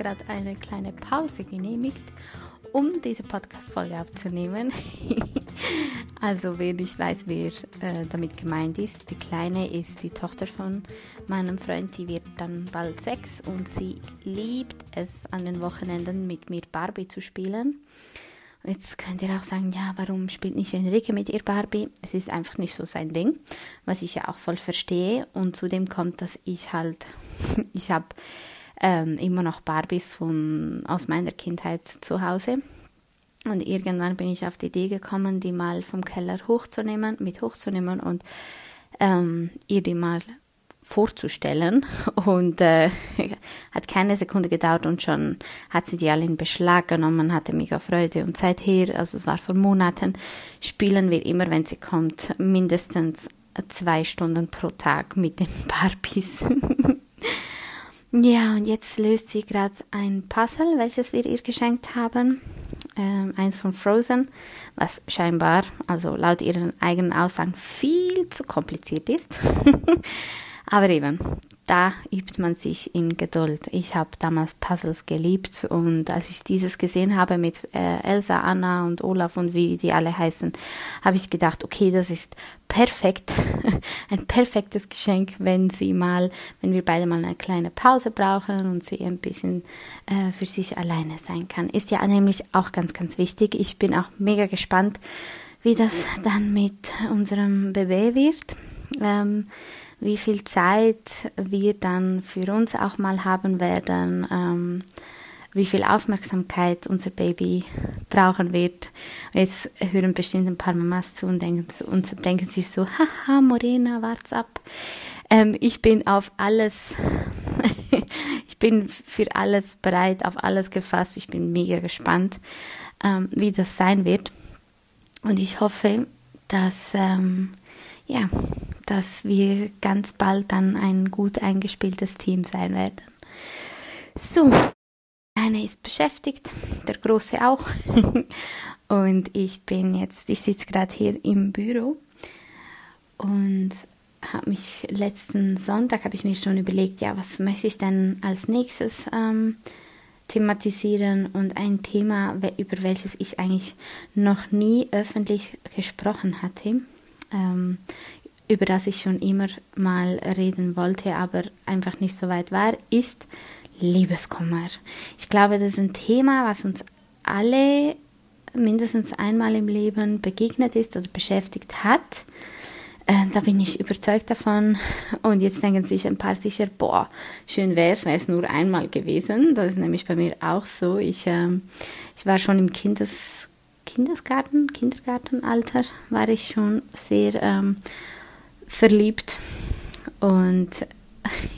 gerade eine kleine Pause genehmigt, um diese Podcast-Folge aufzunehmen. also, wer nicht weiß, wer äh, damit gemeint ist, die Kleine ist die Tochter von meinem Freund, die wird dann bald sechs und sie liebt es, an den Wochenenden mit mir Barbie zu spielen. Jetzt könnt ihr auch sagen, ja, warum spielt nicht Enrique mit ihr Barbie? Es ist einfach nicht so sein Ding, was ich ja auch voll verstehe. Und zudem kommt, dass ich halt, ich habe ähm, immer noch Barbies von, aus meiner Kindheit zu Hause. Und irgendwann bin ich auf die Idee gekommen, die mal vom Keller hochzunehmen, mit hochzunehmen und ähm, ihr die mal vorzustellen. Und äh, hat keine Sekunde gedauert und schon hat sie die alle in Beschlag genommen, hatte mega Freude. Und seither, also es war vor Monaten, spielen wir immer, wenn sie kommt, mindestens zwei Stunden pro Tag mit den Barbies. Ja, und jetzt löst sie gerade ein Puzzle, welches wir ihr geschenkt haben. Ähm, eins von Frozen, was scheinbar, also laut ihren eigenen Aussagen, viel zu kompliziert ist. Aber eben, da übt man sich in Geduld. Ich habe damals Puzzles geliebt und als ich dieses gesehen habe mit äh, Elsa, Anna und Olaf und wie die alle heißen, habe ich gedacht, okay, das ist perfekt, ein perfektes Geschenk, wenn sie mal, wenn wir beide mal eine kleine Pause brauchen und sie ein bisschen äh, für sich alleine sein kann. Ist ja nämlich auch ganz, ganz wichtig. Ich bin auch mega gespannt, wie das dann mit unserem Baby wird. Ähm, wie viel Zeit wir dann für uns auch mal haben werden, ähm, wie viel Aufmerksamkeit unser Baby brauchen wird. Jetzt hören bestimmt ein paar Mamas zu und denken, und denken sich so, haha, Morena, wart's ab. Ähm, ich bin auf alles, ich bin für alles bereit, auf alles gefasst. Ich bin mega gespannt, ähm, wie das sein wird. Und ich hoffe, dass, ähm, ja, dass wir ganz bald dann ein gut eingespieltes Team sein werden. So, eine ist beschäftigt, der große auch. und ich bin jetzt, ich sitze gerade hier im Büro und habe mich letzten Sonntag habe ich mir schon überlegt, ja, was möchte ich denn als nächstes ähm, thematisieren und ein Thema, über welches ich eigentlich noch nie öffentlich gesprochen hatte. Ähm, über das ich schon immer mal reden wollte, aber einfach nicht so weit war, ist Liebeskummer. Ich glaube, das ist ein Thema, was uns alle mindestens einmal im Leben begegnet ist oder beschäftigt hat. Äh, da bin ich überzeugt davon. Und jetzt denken sich ein paar sicher, boah, schön wäre es, wäre es nur einmal gewesen. Das ist nämlich bei mir auch so. Ich, äh, ich war schon im Kindes, Kindesgarten, Kindergartenalter, war ich schon sehr ähm, verliebt und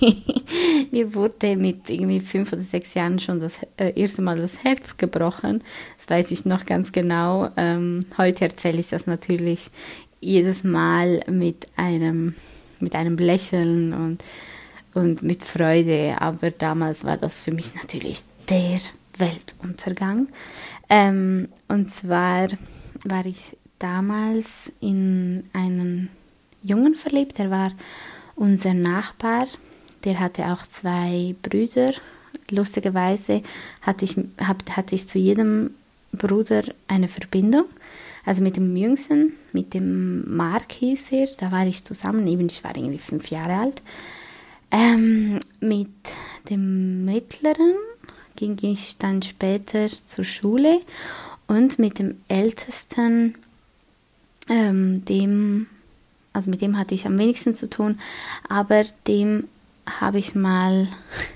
mir wurde mit irgendwie fünf oder sechs Jahren schon das äh, erste Mal das Herz gebrochen. Das weiß ich noch ganz genau. Ähm, heute erzähle ich das natürlich jedes Mal mit einem, mit einem Lächeln und, und mit Freude. Aber damals war das für mich natürlich der Weltuntergang. Ähm, und zwar war ich damals in einen Jungen verliebt. Er war unser Nachbar. Der hatte auch zwei Brüder. Lustigerweise hatte ich, hab, hatte ich zu jedem Bruder eine Verbindung. Also mit dem Jüngsten, mit dem Mark hieß er, da war ich zusammen, eben ich war irgendwie fünf Jahre alt. Ähm, mit dem Mittleren ging ich dann später zur Schule und mit dem Ältesten, ähm, dem also mit dem hatte ich am wenigsten zu tun, aber dem habe ich mal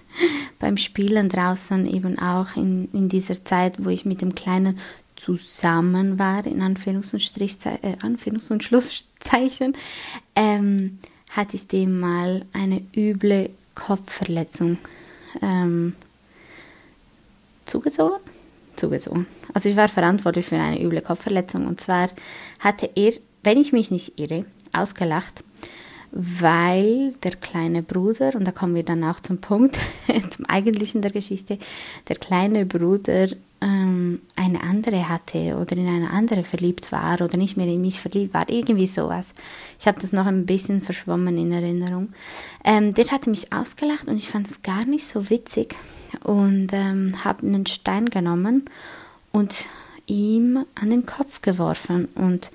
beim Spielen draußen eben auch in, in dieser Zeit, wo ich mit dem Kleinen zusammen war, in Anführungs- und, äh, Anführungs und Schlusszeichen, ähm, hatte ich dem mal eine üble Kopfverletzung ähm, zugezogen. zugezogen. Also ich war verantwortlich für eine üble Kopfverletzung und zwar hatte er, wenn ich mich nicht irre, ausgelacht, weil der kleine Bruder, und da kommen wir dann auch zum Punkt, zum eigentlichen der Geschichte, der kleine Bruder ähm, eine andere hatte oder in eine andere verliebt war oder nicht mehr in mich verliebt war, irgendwie sowas. Ich habe das noch ein bisschen verschwommen in Erinnerung. Ähm, der hatte mich ausgelacht und ich fand es gar nicht so witzig, und ähm, habe einen Stein genommen und ihm an den Kopf geworfen. Und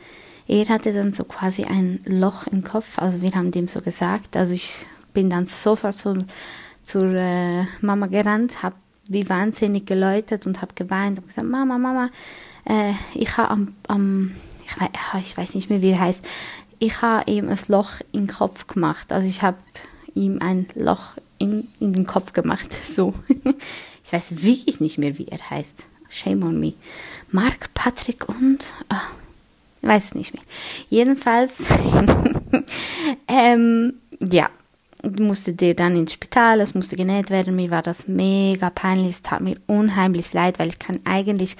er hatte dann so quasi ein Loch im Kopf, also wir haben dem so gesagt, also ich bin dann sofort zur, zur äh, Mama gerannt, habe wie wahnsinnig geläutet und habe geweint und gesagt, Mama, Mama, äh, ich habe am, am ich, weiß, ich weiß nicht mehr, wie er heißt, ich habe ihm ein Loch im Kopf gemacht, also ich habe ihm ein Loch in, in den Kopf gemacht, so. ich weiß wirklich nicht mehr, wie er heißt. Shame on me. Mark, Patrick und. Oh, weiß nicht mehr. Jedenfalls, ähm, ja, musste der dann ins Spital, es musste genäht werden. Mir war das mega peinlich, es tat mir unheimlich leid, weil ich kann eigentlich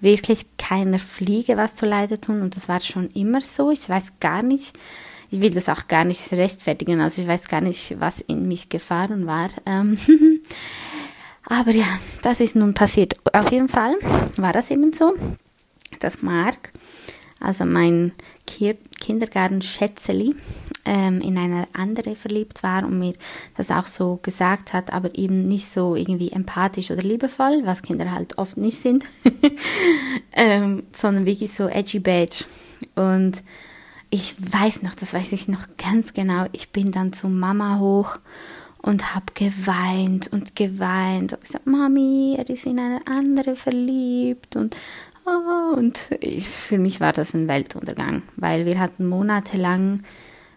wirklich keiner Fliege was zu leide tun und das war schon immer so. Ich weiß gar nicht, ich will das auch gar nicht rechtfertigen, also ich weiß gar nicht, was in mich gefahren war. Ähm, aber ja, das ist nun passiert. Auf jeden Fall war das eben so, dass Mark, also mein Kindergarten-Schätzeli, ähm, in eine andere verliebt war und mir das auch so gesagt hat, aber eben nicht so irgendwie empathisch oder liebevoll, was Kinder halt oft nicht sind, ähm, sondern wirklich so edgy badge. Und ich weiß noch, das weiß ich noch ganz genau, ich bin dann zu Mama hoch und habe geweint und geweint. Und gesagt, Mami, er ist in eine andere verliebt und oh, und ich, für mich war das ein Weltuntergang, weil wir hatten monatelang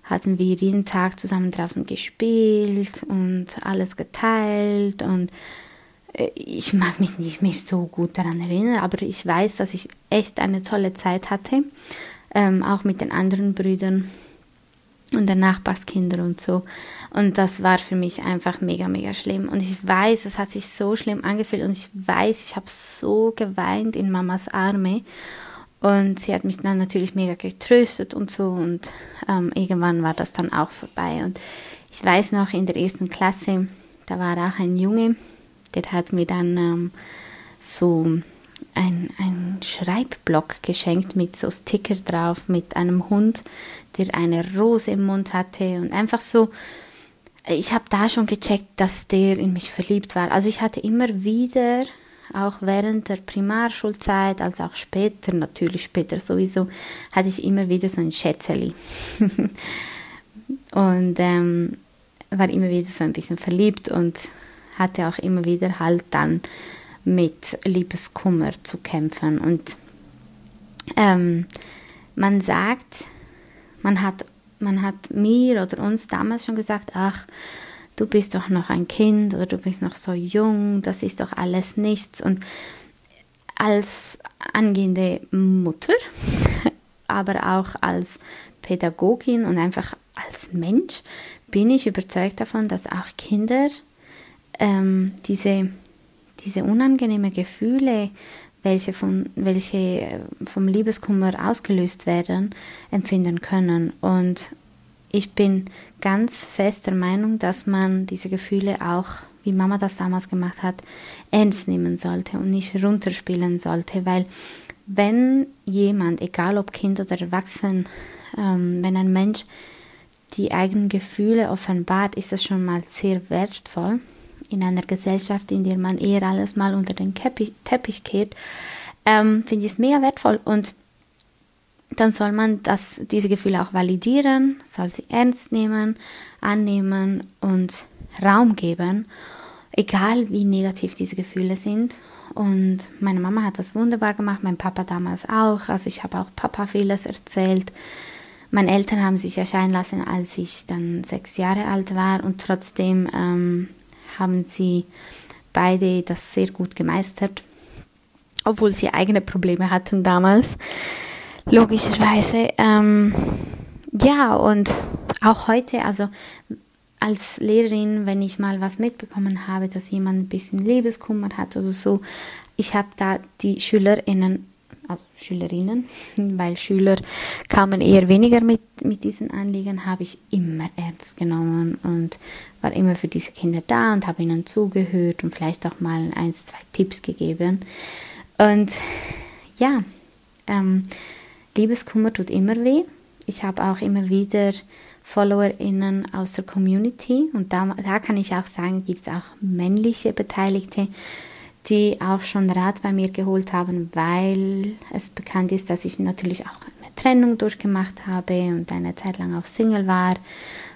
hatten wir jeden Tag zusammen draußen gespielt und alles geteilt und äh, ich mag mich nicht mehr so gut daran erinnern, aber ich weiß, dass ich echt eine tolle Zeit hatte, ähm, auch mit den anderen Brüdern und den Nachbarskindern und so. Und das war für mich einfach mega, mega schlimm. Und ich weiß, es hat sich so schlimm angefühlt und ich weiß, ich habe so geweint in Mamas Arme. Und sie hat mich dann natürlich mega getröstet und so. Und ähm, irgendwann war das dann auch vorbei. Und ich weiß noch, in der ersten Klasse, da war auch ein Junge, der hat mir dann ähm, so ein, ein Schreibblock geschenkt mit so Sticker drauf, mit einem Hund, der eine Rose im Mund hatte und einfach so. Ich habe da schon gecheckt, dass der in mich verliebt war. Also ich hatte immer wieder, auch während der Primarschulzeit, als auch später, natürlich später sowieso, hatte ich immer wieder so ein Schätzeli. und ähm, war immer wieder so ein bisschen verliebt und hatte auch immer wieder halt dann mit Liebeskummer zu kämpfen. Und ähm, man sagt, man hat, man hat mir oder uns damals schon gesagt, ach, du bist doch noch ein Kind oder du bist noch so jung, das ist doch alles nichts. Und als angehende Mutter, aber auch als Pädagogin und einfach als Mensch bin ich überzeugt davon, dass auch Kinder ähm, diese diese unangenehmen Gefühle, welche, von, welche äh, vom Liebeskummer ausgelöst werden, empfinden können. Und ich bin ganz fest der Meinung, dass man diese Gefühle auch, wie Mama das damals gemacht hat, ernst nehmen sollte und nicht runterspielen sollte, weil wenn jemand, egal ob Kind oder Erwachsen, ähm, wenn ein Mensch die eigenen Gefühle offenbart, ist das schon mal sehr wertvoll in einer Gesellschaft, in der man eher alles mal unter den Teppich, Teppich kehrt, ähm, finde ich es mega wertvoll und dann soll man das, diese Gefühle auch validieren, soll sie ernst nehmen, annehmen und Raum geben, egal wie negativ diese Gefühle sind. Und meine Mama hat das wunderbar gemacht, mein Papa damals auch. Also ich habe auch Papa vieles erzählt. Meine Eltern haben sich erscheinen lassen, als ich dann sechs Jahre alt war und trotzdem ähm, haben sie beide das sehr gut gemeistert, obwohl sie eigene Probleme hatten damals, logischerweise. Ähm, ja, und auch heute, also als Lehrerin, wenn ich mal was mitbekommen habe, dass jemand ein bisschen Liebeskummer hat oder so, ich habe da die SchülerInnen also Schülerinnen, weil Schüler kamen eher weniger mit, mit diesen Anliegen, habe ich immer ernst genommen und war immer für diese Kinder da und habe ihnen zugehört und vielleicht auch mal ein, zwei Tipps gegeben. Und ja, ähm, Liebeskummer tut immer weh. Ich habe auch immer wieder FollowerInnen aus der Community. Und da, da kann ich auch sagen, gibt es auch männliche Beteiligte, die auch schon Rat bei mir geholt haben, weil es bekannt ist, dass ich natürlich auch eine Trennung durchgemacht habe und eine Zeit lang auch Single war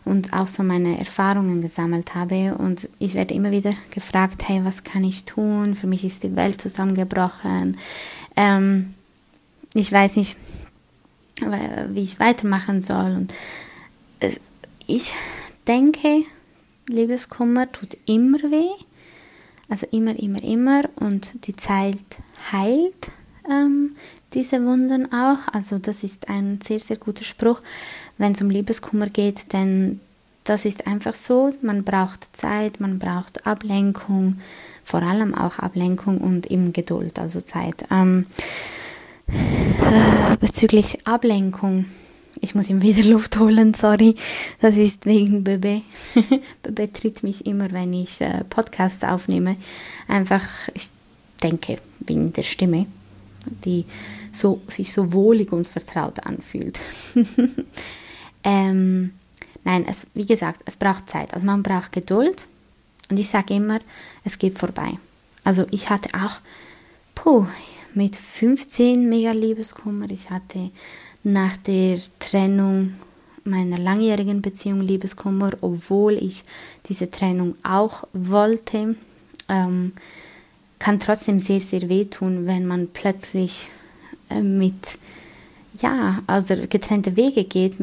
und auch so meine Erfahrungen gesammelt habe. Und ich werde immer wieder gefragt, hey, was kann ich tun? Für mich ist die Welt zusammengebrochen. Ähm, ich weiß nicht, wie ich weitermachen soll. Und ich denke, Liebeskummer tut immer weh. Also immer, immer, immer. Und die Zeit heilt ähm, diese Wunden auch. Also das ist ein sehr, sehr guter Spruch, wenn es um Liebeskummer geht, denn das ist einfach so. Man braucht Zeit, man braucht Ablenkung, vor allem auch Ablenkung und eben Geduld, also Zeit. Ähm, äh, bezüglich Ablenkung ich muss ihm wieder Luft holen, sorry. Das ist wegen Bebe. Bebe tritt mich immer, wenn ich äh, Podcasts aufnehme. Einfach, ich denke, wegen der Stimme, die so, sich so wohlig und vertraut anfühlt. ähm, nein, es, wie gesagt, es braucht Zeit. Also man braucht Geduld. Und ich sage immer, es geht vorbei. Also ich hatte auch, puh, mit 15 mega Liebeskummer. Ich hatte nach der Trennung meiner langjährigen Beziehung Liebeskummer, obwohl ich diese Trennung auch wollte, ähm, kann trotzdem sehr, sehr wehtun, wenn man plötzlich äh, mit, ja, also getrennte Wege geht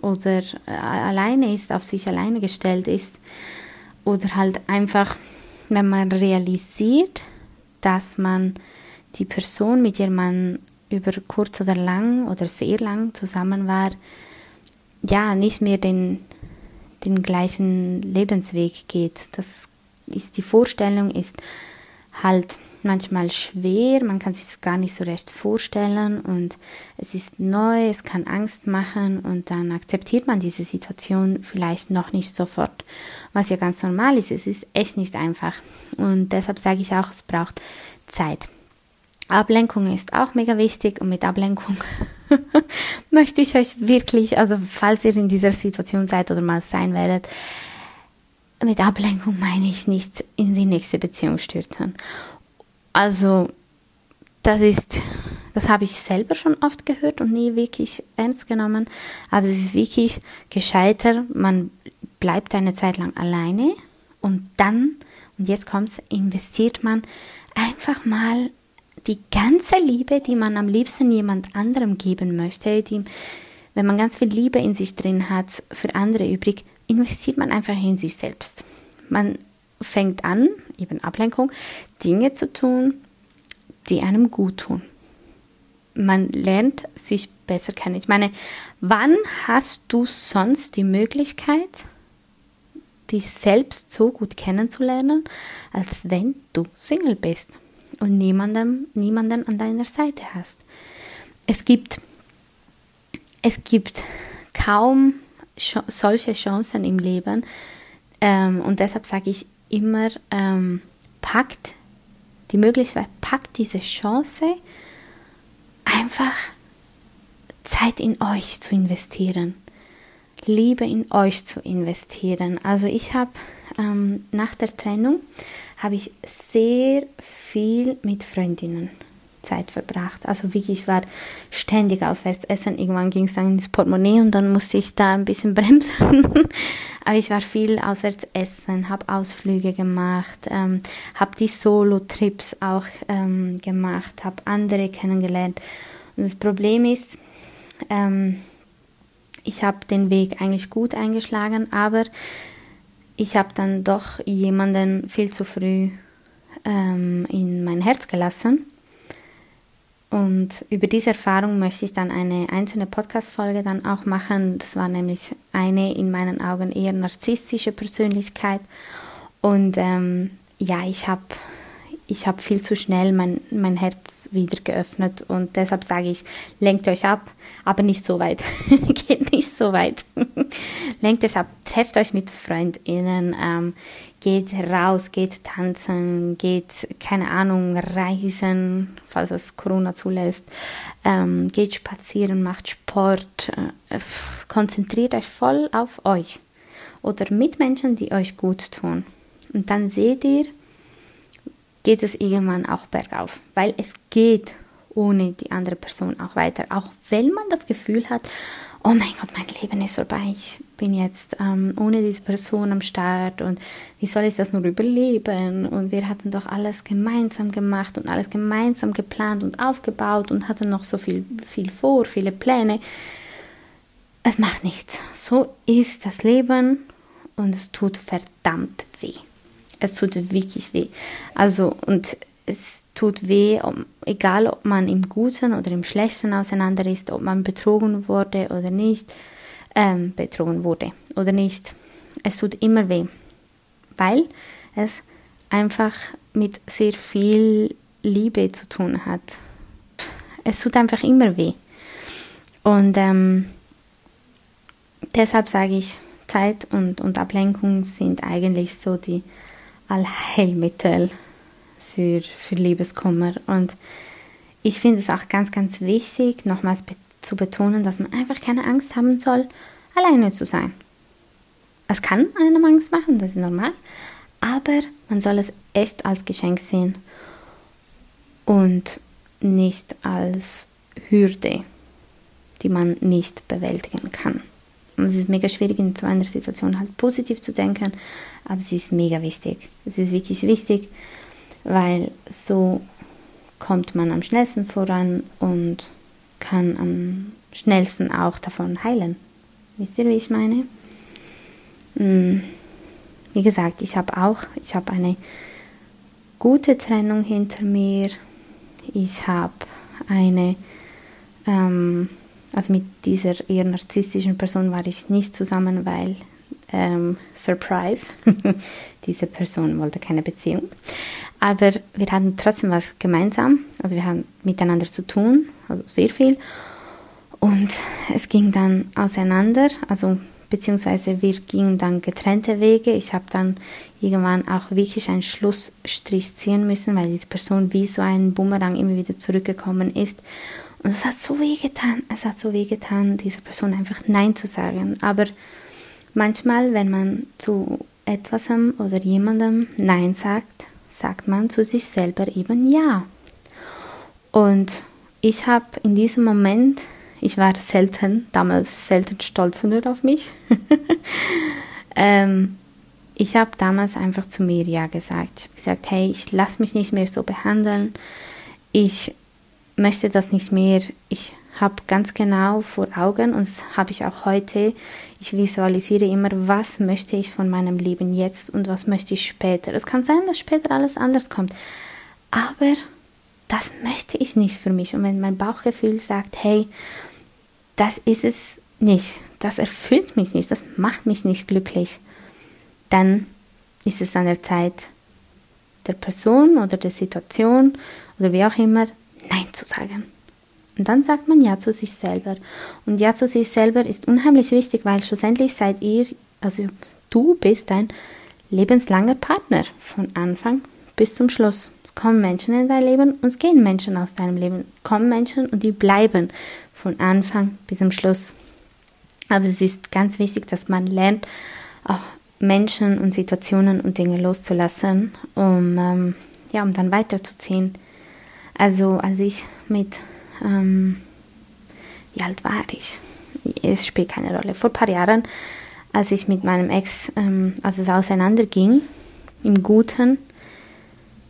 oder äh, alleine ist, auf sich alleine gestellt ist oder halt einfach, wenn man realisiert, dass man die Person, mit der man über kurz oder lang oder sehr lang zusammen war, ja, nicht mehr den, den gleichen Lebensweg geht. Das ist die Vorstellung, ist halt manchmal schwer, man kann sich das gar nicht so recht vorstellen und es ist neu, es kann Angst machen und dann akzeptiert man diese Situation vielleicht noch nicht sofort, was ja ganz normal ist. Es ist echt nicht einfach und deshalb sage ich auch, es braucht Zeit. Ablenkung ist auch mega wichtig und mit Ablenkung möchte ich euch wirklich, also falls ihr in dieser Situation seid oder mal sein werdet, mit Ablenkung meine ich nicht in die nächste Beziehung stürzen. Also das ist, das habe ich selber schon oft gehört und nie wirklich ernst genommen, aber es ist wirklich gescheiter, man bleibt eine Zeit lang alleine und dann, und jetzt kommt es, investiert man einfach mal die ganze Liebe, die man am liebsten jemand anderem geben möchte, die, wenn man ganz viel Liebe in sich drin hat für andere übrig, investiert man einfach in sich selbst. Man fängt an, eben Ablenkung, Dinge zu tun, die einem gut tun. Man lernt sich besser kennen. Ich meine, wann hast du sonst die Möglichkeit, dich selbst so gut kennenzulernen, als wenn du Single bist? Und niemandem, niemanden an deiner Seite hast. Es gibt, es gibt kaum solche Chancen im Leben ähm, und deshalb sage ich immer, ähm, packt die Möglichkeit, packt diese Chance, einfach Zeit in euch zu investieren. Liebe in euch zu investieren. Also ich habe ähm, nach der Trennung habe ich sehr viel mit Freundinnen Zeit verbracht. Also wirklich, ich war ständig auswärts essen. Irgendwann ging es dann ins Portemonnaie und dann musste ich da ein bisschen bremsen. Aber ich war viel auswärts essen, habe Ausflüge gemacht, ähm, habe die Solo-Trips auch ähm, gemacht, habe andere kennengelernt. Und das Problem ist, ähm, ich habe den Weg eigentlich gut eingeschlagen, aber ich habe dann doch jemanden viel zu früh ähm, in mein Herz gelassen. Und über diese Erfahrung möchte ich dann eine einzelne Podcast-Folge dann auch machen. Das war nämlich eine in meinen Augen eher narzisstische Persönlichkeit. Und ähm, ja, ich habe ich habe viel zu schnell mein, mein Herz wieder geöffnet und deshalb sage ich, lenkt euch ab, aber nicht so weit. Geht nicht so weit. lenkt euch ab, trefft euch mit FreundInnen, ähm, geht raus, geht tanzen, geht, keine Ahnung, reisen, falls es Corona zulässt, ähm, geht spazieren, macht Sport, äh, konzentriert euch voll auf euch oder mit Menschen, die euch gut tun. Und dann seht ihr, geht es irgendwann auch bergauf, weil es geht ohne die andere Person auch weiter. Auch wenn man das Gefühl hat, oh mein Gott, mein Leben ist vorbei, ich bin jetzt ähm, ohne diese Person am Start und wie soll ich das nur überleben? Und wir hatten doch alles gemeinsam gemacht und alles gemeinsam geplant und aufgebaut und hatten noch so viel, viel vor, viele Pläne. Es macht nichts. So ist das Leben und es tut verdammt weh. Es tut wirklich weh. Also, und es tut weh, egal ob man im Guten oder im Schlechten auseinander ist, ob man betrogen wurde oder nicht, ähm, betrogen wurde oder nicht. Es tut immer weh, weil es einfach mit sehr viel Liebe zu tun hat. Es tut einfach immer weh. Und ähm, deshalb sage ich, Zeit und, und Ablenkung sind eigentlich so die Allheilmittel für, für Liebeskummer. Und ich finde es auch ganz, ganz wichtig, nochmals be zu betonen, dass man einfach keine Angst haben soll, alleine zu sein. Es kann einem Angst machen, das ist normal, aber man soll es echt als Geschenk sehen und nicht als Hürde, die man nicht bewältigen kann. Und es ist mega schwierig, in so einer Situation halt positiv zu denken, aber es ist mega wichtig. Es ist wirklich wichtig, weil so kommt man am schnellsten voran und kann am schnellsten auch davon heilen. Wisst ihr, wie ich meine? Hm. Wie gesagt, ich habe auch, ich habe eine gute Trennung hinter mir. Ich habe eine ähm, also mit dieser eher narzisstischen Person war ich nicht zusammen, weil ähm, Surprise, diese Person wollte keine Beziehung. Aber wir hatten trotzdem was gemeinsam, also wir haben miteinander zu tun, also sehr viel. Und es ging dann auseinander, also beziehungsweise wir gingen dann getrennte Wege. Ich habe dann irgendwann auch wirklich einen Schlussstrich ziehen müssen, weil diese Person wie so ein Bumerang immer wieder zurückgekommen ist. Und es hat so weh getan, es hat so weh getan, dieser Person einfach Nein zu sagen. Aber manchmal, wenn man zu etwas oder jemandem Nein sagt, sagt man zu sich selber eben Ja. Und ich habe in diesem Moment, ich war selten, damals selten stolzer auf mich, ähm, ich habe damals einfach zu mir Ja gesagt. Ich habe gesagt, hey, ich lasse mich nicht mehr so behandeln. Ich möchte das nicht mehr. Ich habe ganz genau vor Augen und das habe ich auch heute. Ich visualisiere immer, was möchte ich von meinem Leben jetzt und was möchte ich später. Es kann sein, dass später alles anders kommt, aber das möchte ich nicht für mich. Und wenn mein Bauchgefühl sagt, hey, das ist es nicht, das erfüllt mich nicht, das macht mich nicht glücklich, dann ist es an der Zeit der Person oder der Situation oder wie auch immer Nein zu sagen. Und dann sagt man Ja zu sich selber. Und Ja zu sich selber ist unheimlich wichtig, weil schlussendlich seid ihr, also du bist ein lebenslanger Partner von Anfang bis zum Schluss. Es kommen Menschen in dein Leben und es gehen Menschen aus deinem Leben. Es kommen Menschen und die bleiben von Anfang bis zum Schluss. Aber es ist ganz wichtig, dass man lernt, auch Menschen und Situationen und Dinge loszulassen, um, ähm, ja, um dann weiterzuziehen. Also als ich mit, ähm, wie alt war ich? Es spielt keine Rolle. Vor ein paar Jahren, als ich mit meinem Ex, ähm, als es auseinanderging, im Guten,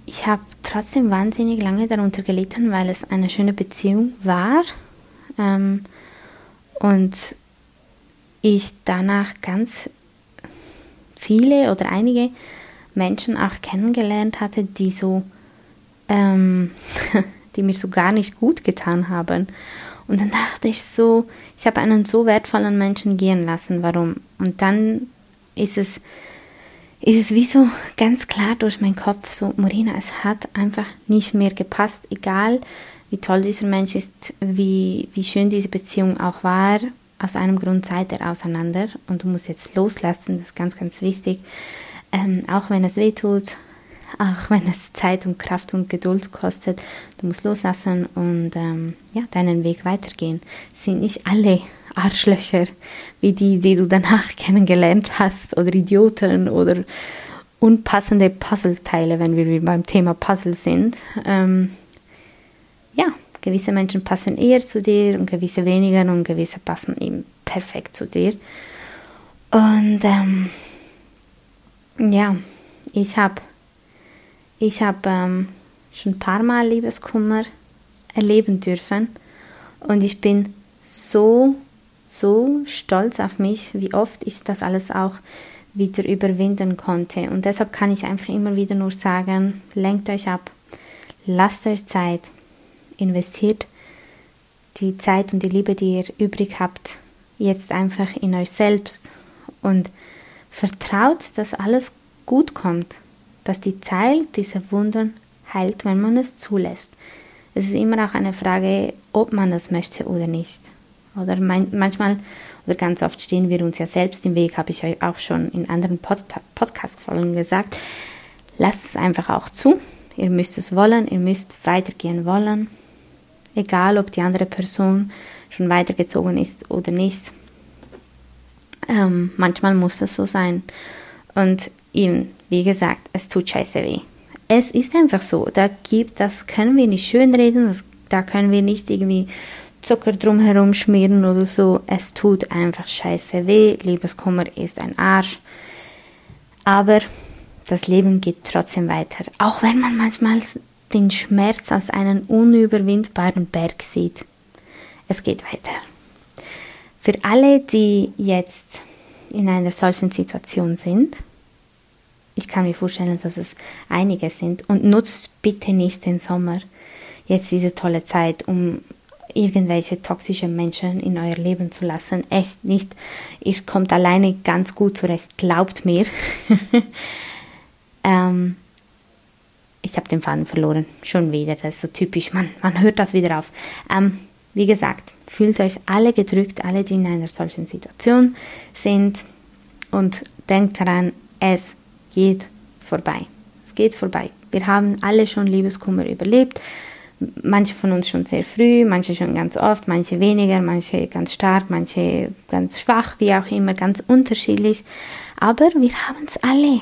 ich habe trotzdem wahnsinnig lange darunter gelitten, weil es eine schöne Beziehung war. Ähm, und ich danach ganz viele oder einige Menschen auch kennengelernt hatte, die so ähm, die mir so gar nicht gut getan haben. Und dann dachte ich so, ich habe einen so wertvollen Menschen gehen lassen, warum? Und dann ist es, ist es wie so ganz klar durch meinen Kopf, so, Morina, es hat einfach nicht mehr gepasst, egal wie toll dieser Mensch ist, wie, wie schön diese Beziehung auch war. Aus einem Grund seid ihr auseinander und du musst jetzt loslassen, das ist ganz, ganz wichtig. Ähm, auch wenn es weh tut, auch wenn es Zeit und Kraft und Geduld kostet, du musst loslassen und ähm, ja, deinen Weg weitergehen. Es sind nicht alle Arschlöcher wie die, die du danach kennengelernt hast oder Idioten oder unpassende Puzzleteile, wenn wir beim Thema Puzzle sind. Ähm, ja, gewisse Menschen passen eher zu dir und gewisse weniger und gewisse passen eben perfekt zu dir. Und ähm, ja, ich habe ich hab, ähm, schon ein paar Mal Liebeskummer erleben dürfen und ich bin so so stolz auf mich, wie oft ich das alles auch wieder überwinden konnte. Und deshalb kann ich einfach immer wieder nur sagen, lenkt euch ab, lasst euch Zeit, investiert die Zeit und die Liebe, die ihr übrig habt, jetzt einfach in euch selbst und vertraut, dass alles gut kommt, dass die Zeit diese Wunden heilt, wenn man es zulässt. Es ist immer auch eine Frage, ob man es möchte oder nicht. Oder manchmal oder ganz oft stehen wir uns ja selbst im Weg, habe ich euch auch schon in anderen Pod Podcast-Folgen gesagt. Lasst es einfach auch zu. Ihr müsst es wollen, ihr müsst weitergehen wollen. Egal, ob die andere Person schon weitergezogen ist oder nicht. Ähm, manchmal muss das so sein. Und eben, wie gesagt, es tut scheiße weh. Es ist einfach so. Da gibt, das können wir nicht schönreden, das, da können wir nicht irgendwie Zucker drumherum schmieren oder so. Es tut einfach scheiße weh. Liebeskummer ist ein Arsch. Aber das Leben geht trotzdem weiter. Auch wenn man manchmal den Schmerz als einen unüberwindbaren Berg sieht. Es geht weiter. Für alle, die jetzt in einer solchen Situation sind, ich kann mir vorstellen, dass es einige sind, und nutzt bitte nicht den Sommer, jetzt diese tolle Zeit, um irgendwelche toxischen Menschen in euer Leben zu lassen. Echt nicht. Ihr kommt alleine ganz gut zurecht, glaubt mir. ähm, ich habe den Faden verloren, schon wieder. Das ist so typisch, man, man hört das wieder auf. Ähm, wie gesagt, fühlt euch alle gedrückt, alle, die in einer solchen Situation sind und denkt daran, es geht vorbei. Es geht vorbei. Wir haben alle schon Liebeskummer überlebt manche von uns schon sehr früh, manche schon ganz oft, manche weniger, manche ganz stark, manche ganz schwach, wie auch immer, ganz unterschiedlich. Aber wir haben es alle,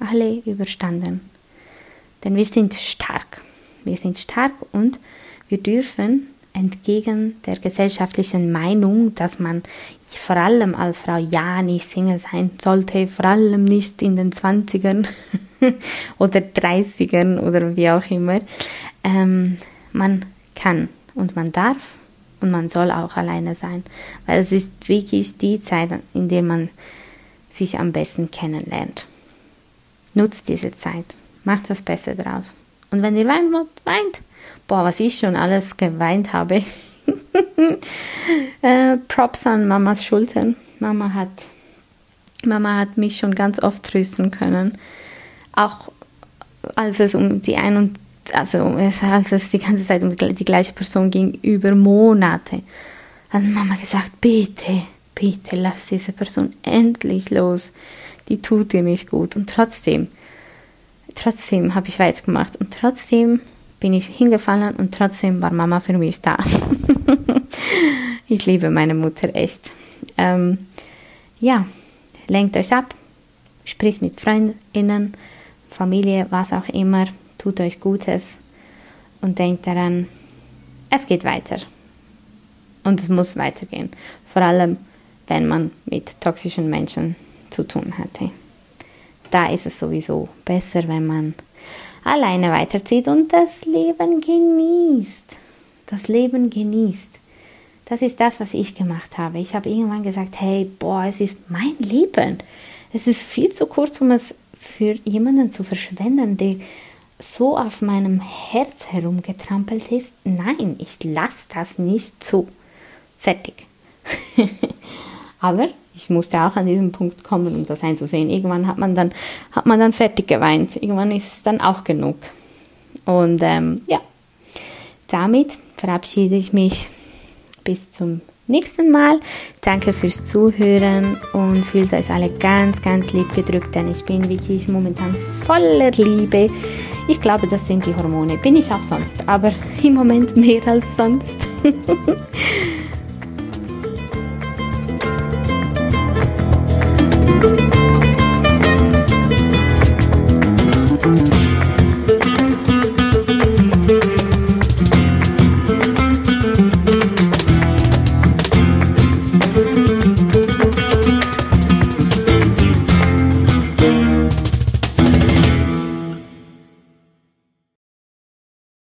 alle überstanden. Denn wir sind stark. Wir sind stark und wir dürfen entgegen der gesellschaftlichen Meinung, dass man vor allem als Frau ja nicht Single sein sollte, vor allem nicht in den 20ern oder 30ern oder wie auch immer, ähm, man kann und man darf und man soll auch alleine sein, weil es ist wirklich die Zeit, in der man sich am besten kennenlernt. Nutzt diese Zeit, macht das Beste draus. Und wenn ihr weinen wollt, weint. Boah, was ich schon alles geweint habe. äh, Props an Mamas Schultern. Mama hat, Mama hat mich schon ganz oft trösten können. Auch als es um die ein und also als es die ganze Zeit um die gleiche Person ging, über Monate, hat Mama gesagt, bitte, bitte lass diese Person endlich los. Die tut dir nicht gut. Und trotzdem, trotzdem habe ich weitergemacht und trotzdem bin ich hingefallen und trotzdem war Mama für mich da. ich liebe meine Mutter echt. Ähm, ja, lenkt euch ab, spricht mit Freundinnen, Familie, was auch immer tut euch Gutes und denkt daran, es geht weiter. Und es muss weitergehen. Vor allem, wenn man mit toxischen Menschen zu tun hatte. Da ist es sowieso besser, wenn man alleine weiterzieht und das Leben genießt. Das Leben genießt. Das ist das, was ich gemacht habe. Ich habe irgendwann gesagt, hey, boah, es ist mein Leben. Es ist viel zu kurz, um es für jemanden zu verschwenden, der so auf meinem Herz herumgetrampelt ist, nein, ich lasse das nicht zu. Fertig. Aber ich musste auch an diesen Punkt kommen, um das einzusehen. Irgendwann hat man dann, hat man dann fertig geweint. Irgendwann ist es dann auch genug. Und ähm, ja, damit verabschiede ich mich bis zum nächsten Mal. Danke fürs Zuhören und fühlt euch alle ganz, ganz lieb gedrückt, denn ich bin wirklich momentan voller Liebe. Ich glaube, das sind die Hormone. Bin ich auch sonst, aber im Moment mehr als sonst.